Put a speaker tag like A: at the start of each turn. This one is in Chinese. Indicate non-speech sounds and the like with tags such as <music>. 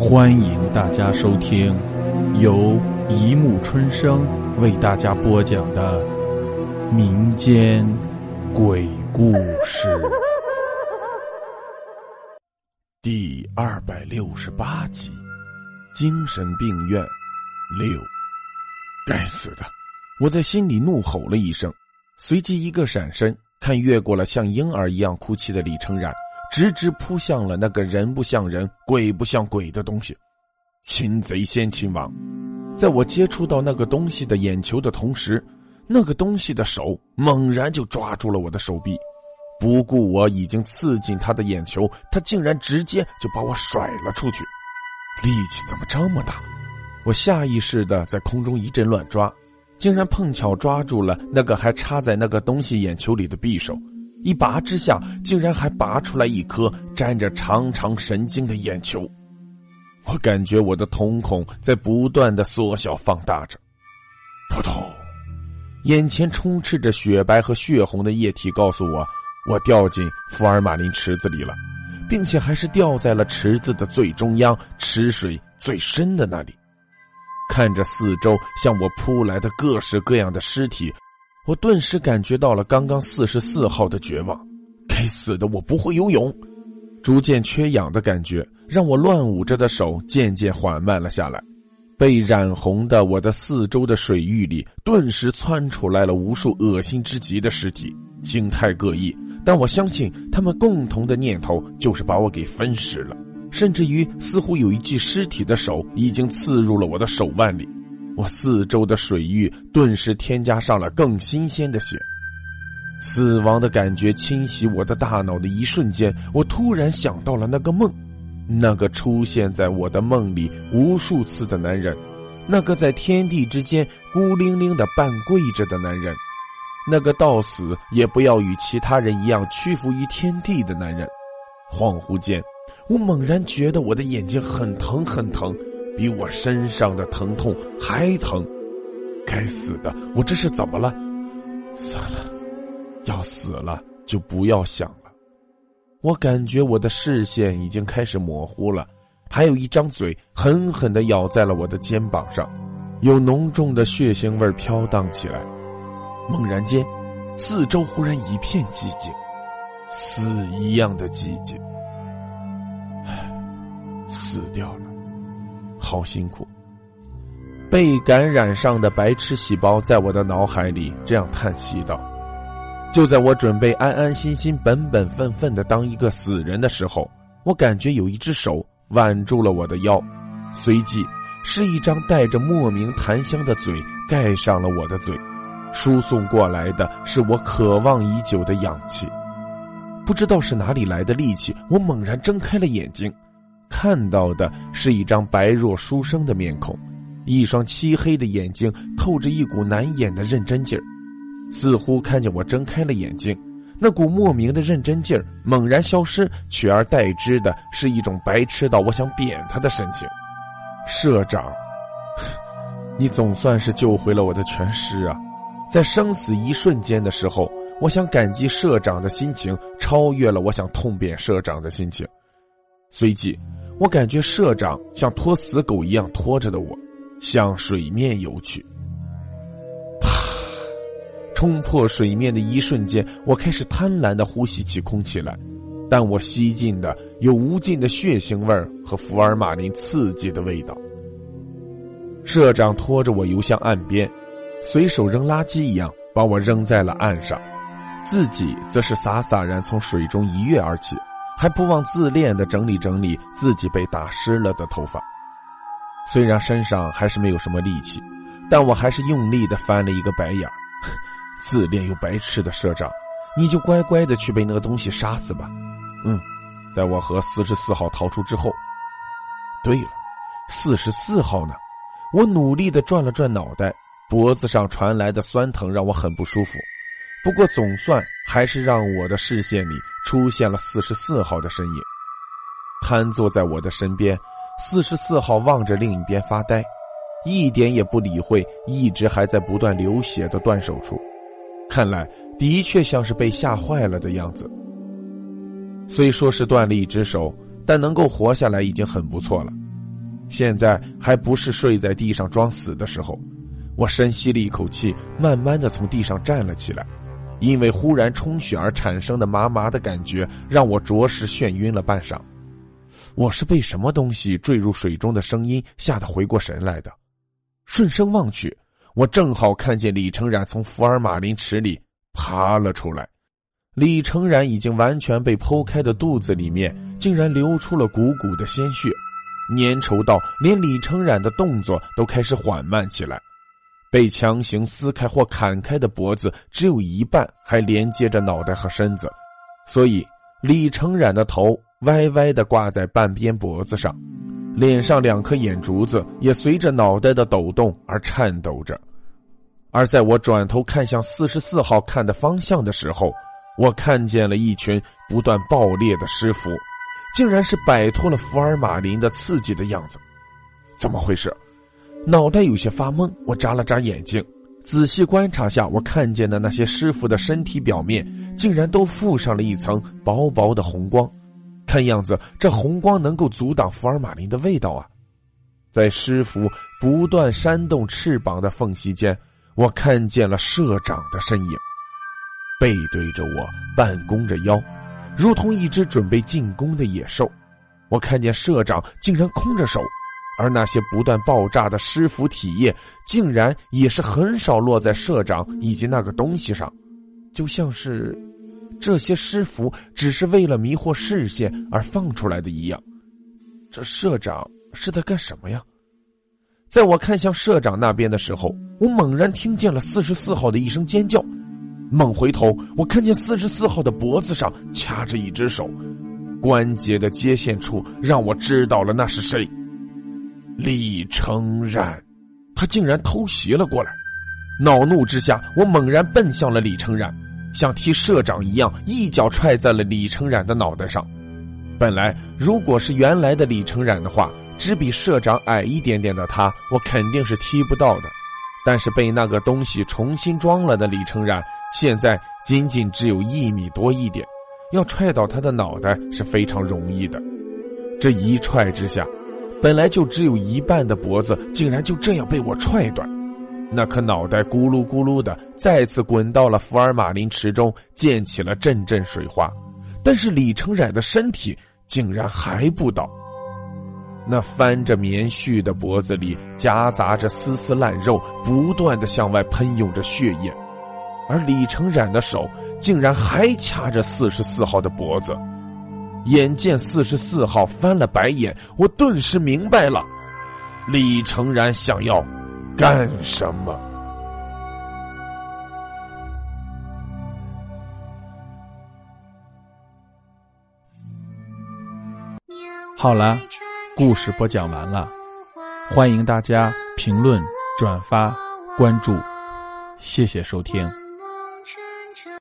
A: 欢迎大家收听由一木春生为大家播讲的民间鬼故事
B: 第二百六十八集：精神病院六。该死的！我在心里怒吼了一声，随即一个闪身，看越过了像婴儿一样哭泣的李成然。直直扑向了那个人不像人、鬼不像鬼的东西，擒贼先擒王。在我接触到那个东西的眼球的同时，那个东西的手猛然就抓住了我的手臂，不顾我已经刺进他的眼球，他竟然直接就把我甩了出去。力气怎么这么大？我下意识的在空中一阵乱抓，竟然碰巧抓住了那个还插在那个东西眼球里的匕首。一拔之下，竟然还拔出来一颗沾着长长神经的眼球。我感觉我的瞳孔在不断的缩小放大着，扑通！眼前充斥着雪白和血红的液体，告诉我我掉进福尔马林池子里了，并且还是掉在了池子的最中央，池水最深的那里。看着四周向我扑来的各式各样的尸体。我顿时感觉到了刚刚四十四号的绝望，该死的，我不会游泳！逐渐缺氧的感觉让我乱舞着的手渐渐缓慢了下来。被染红的我的四周的水域里，顿时窜出来了无数恶心之极的尸体，形态各异。但我相信他们共同的念头就是把我给分尸了，甚至于似乎有一具尸体的手已经刺入了我的手腕里。我四周的水域顿时添加上了更新鲜的血，死亡的感觉侵袭我的大脑的一瞬间，我突然想到了那个梦，那个出现在我的梦里无数次的男人，那个在天地之间孤零零的半跪着的男人，那个到死也不要与其他人一样屈服于天地的男人。恍惚间，我猛然觉得我的眼睛很疼，很疼。比我身上的疼痛还疼，该死的！我这是怎么了？算了，要死了就不要想了。我感觉我的视线已经开始模糊了，还有一张嘴狠狠的咬在了我的肩膀上，有浓重的血腥味飘荡起来。猛然间，四周忽然一片寂静，死一样的寂静。唉，死掉了。好辛苦。被感染上的白痴细胞在我的脑海里这样叹息道：“就在我准备安安心心、本本分分的当一个死人的时候，我感觉有一只手挽住了我的腰，随即是一张带着莫名檀香的嘴盖上了我的嘴，输送过来的是我渴望已久的氧气。不知道是哪里来的力气，我猛然睁开了眼睛。”看到的是一张白若书生的面孔，一双漆黑的眼睛透着一股难掩的认真劲儿，似乎看见我睁开了眼睛，那股莫名的认真劲儿猛然消失，取而代之的是一种白痴到我想扁他的神情。社长，你总算是救回了我的全尸啊！在生死一瞬间的时候，我想感激社长的心情超越了我想痛扁社长的心情，随即。我感觉社长像拖死狗一样拖着的我，向水面游去。啪！冲破水面的一瞬间，我开始贪婪的呼吸起空气来，但我吸进的有无尽的血腥味儿和福尔马林刺激的味道。社长拖着我游向岸边，随手扔垃圾一样把我扔在了岸上，自己则是洒洒然从水中一跃而起。还不忘自恋的整理整理自己被打湿了的头发，虽然身上还是没有什么力气，但我还是用力的翻了一个白眼儿 <laughs> 自恋又白痴的社长，你就乖乖的去被那个东西杀死吧。嗯，在我和四十四号逃出之后，对了，四十四号呢？我努力的转了转脑袋，脖子上传来的酸疼让我很不舒服。不过总算还是让我的视线里出现了四十四号的身影，瘫坐在我的身边。四十四号望着另一边发呆，一点也不理会一直还在不断流血的断手处，看来的确像是被吓坏了的样子。虽说是断了一只手，但能够活下来已经很不错了。现在还不是睡在地上装死的时候。我深吸了一口气，慢慢的从地上站了起来。因为忽然充血而产生的麻麻的感觉，让我着实眩晕了半晌。我是被什么东西坠入水中的声音吓得回过神来的。顺声望去，我正好看见李成染从福尔马林池里爬了出来。李成染已经完全被剖开的肚子里面，竟然流出了股股的鲜血，粘稠到连李成染的动作都开始缓慢起来。被强行撕开或砍开的脖子只有一半还连接着脑袋和身子，所以李成染的头歪歪的挂在半边脖子上，脸上两颗眼珠子也随着脑袋的抖动而颤抖着。而在我转头看向四十四号看的方向的时候，我看见了一群不断爆裂的尸符，竟然是摆脱了福尔马林的刺激的样子，怎么回事？脑袋有些发懵，我眨了眨眼睛，仔细观察下，我看见的那些尸符的身体表面竟然都附上了一层薄薄的红光，看样子这红光能够阻挡福尔马林的味道啊！在尸符不断扇动翅膀的缝隙间，我看见了社长的身影，背对着我，半弓着腰，如同一只准备进攻的野兽。我看见社长竟然空着手。而那些不断爆炸的尸符体液，竟然也是很少落在社长以及那个东西上，就像是这些尸符只是为了迷惑视线而放出来的一样。这社长是在干什么呀？在我看向社长那边的时候，我猛然听见了四十四号的一声尖叫，猛回头，我看见四十四号的脖子上掐着一只手，关节的接线处让我知道了那是谁。李承然，他竟然偷袭了过来！恼怒之下，我猛然奔向了李承然，像踢社长一样，一脚踹在了李承然的脑袋上。本来，如果是原来的李承然的话，只比社长矮一点点的他，我肯定是踢不到的。但是被那个东西重新装了的李承然，现在仅仅只有一米多一点，要踹倒他的脑袋是非常容易的。这一踹之下。本来就只有一半的脖子，竟然就这样被我踹断，那颗脑袋咕噜咕噜的再次滚到了福尔马林池中，溅起了阵阵水花。但是李成染的身体竟然还不倒，那翻着棉絮的脖子里夹杂着丝丝烂肉，不断的向外喷涌着血液，而李成染的手竟然还掐着四十四号的脖子。眼见四十四号翻了白眼，我顿时明白了，李成然想要干什么。
A: 好了，故事播讲完了，欢迎大家评论、转发、关注，谢谢收听。